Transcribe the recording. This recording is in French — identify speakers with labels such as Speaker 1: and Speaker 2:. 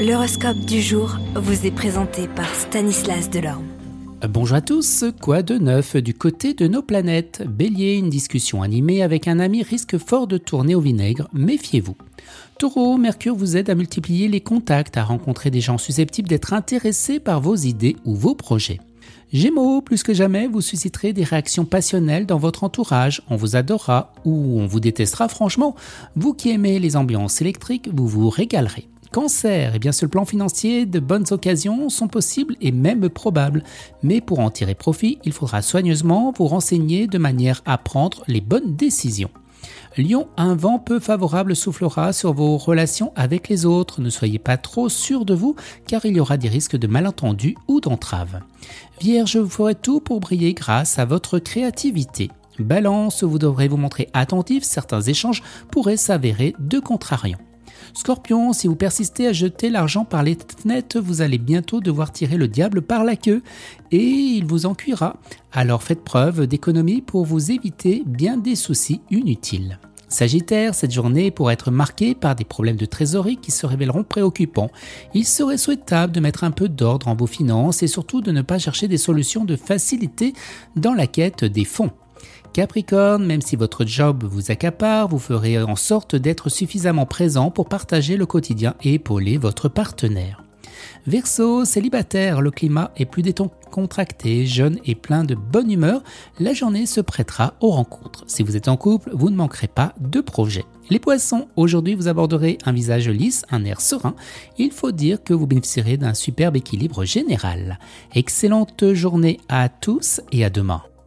Speaker 1: L'horoscope du jour vous est présenté par Stanislas Delorme.
Speaker 2: Bonjour à tous, quoi de neuf du côté de nos planètes? Bélier, une discussion animée avec un ami risque fort de tourner au vinaigre, méfiez-vous. Taureau, Mercure vous aide à multiplier les contacts, à rencontrer des gens susceptibles d'être intéressés par vos idées ou vos projets. Gémeaux, plus que jamais, vous susciterez des réactions passionnelles dans votre entourage. On vous adorera ou on vous détestera franchement. Vous qui aimez les ambiances électriques, vous vous régalerez. Cancer, eh bien sur le plan financier, de bonnes occasions sont possibles et même probables. Mais pour en tirer profit, il faudra soigneusement vous renseigner de manière à prendre les bonnes décisions. Lion, un vent peu favorable soufflera sur vos relations avec les autres. Ne soyez pas trop sûr de vous car il y aura des risques de malentendus ou d'entraves. Vierge, vous ferez tout pour briller grâce à votre créativité. Balance, vous devrez vous montrer attentif, certains échanges pourraient s'avérer de contrariants. Scorpion, si vous persistez à jeter l'argent par les fenêtres, vous allez bientôt devoir tirer le diable par la queue et il vous en cuira. Alors faites preuve d'économie pour vous éviter bien des soucis inutiles. Sagittaire, cette journée pourrait être marquée par des problèmes de trésorerie qui se révéleront préoccupants. Il serait souhaitable de mettre un peu d'ordre en vos finances et surtout de ne pas chercher des solutions de facilité dans la quête des fonds. Capricorne, même si votre job vous accapare, vous ferez en sorte d'être suffisamment présent pour partager le quotidien et épauler votre partenaire. Verseau, célibataire, le climat est plus décontracté, jeune et plein de bonne humeur, la journée se prêtera aux rencontres. Si vous êtes en couple, vous ne manquerez pas de projets. Les poissons, aujourd'hui vous aborderez un visage lisse, un air serein. Il faut dire que vous bénéficierez d'un superbe équilibre général. Excellente journée à tous et à demain.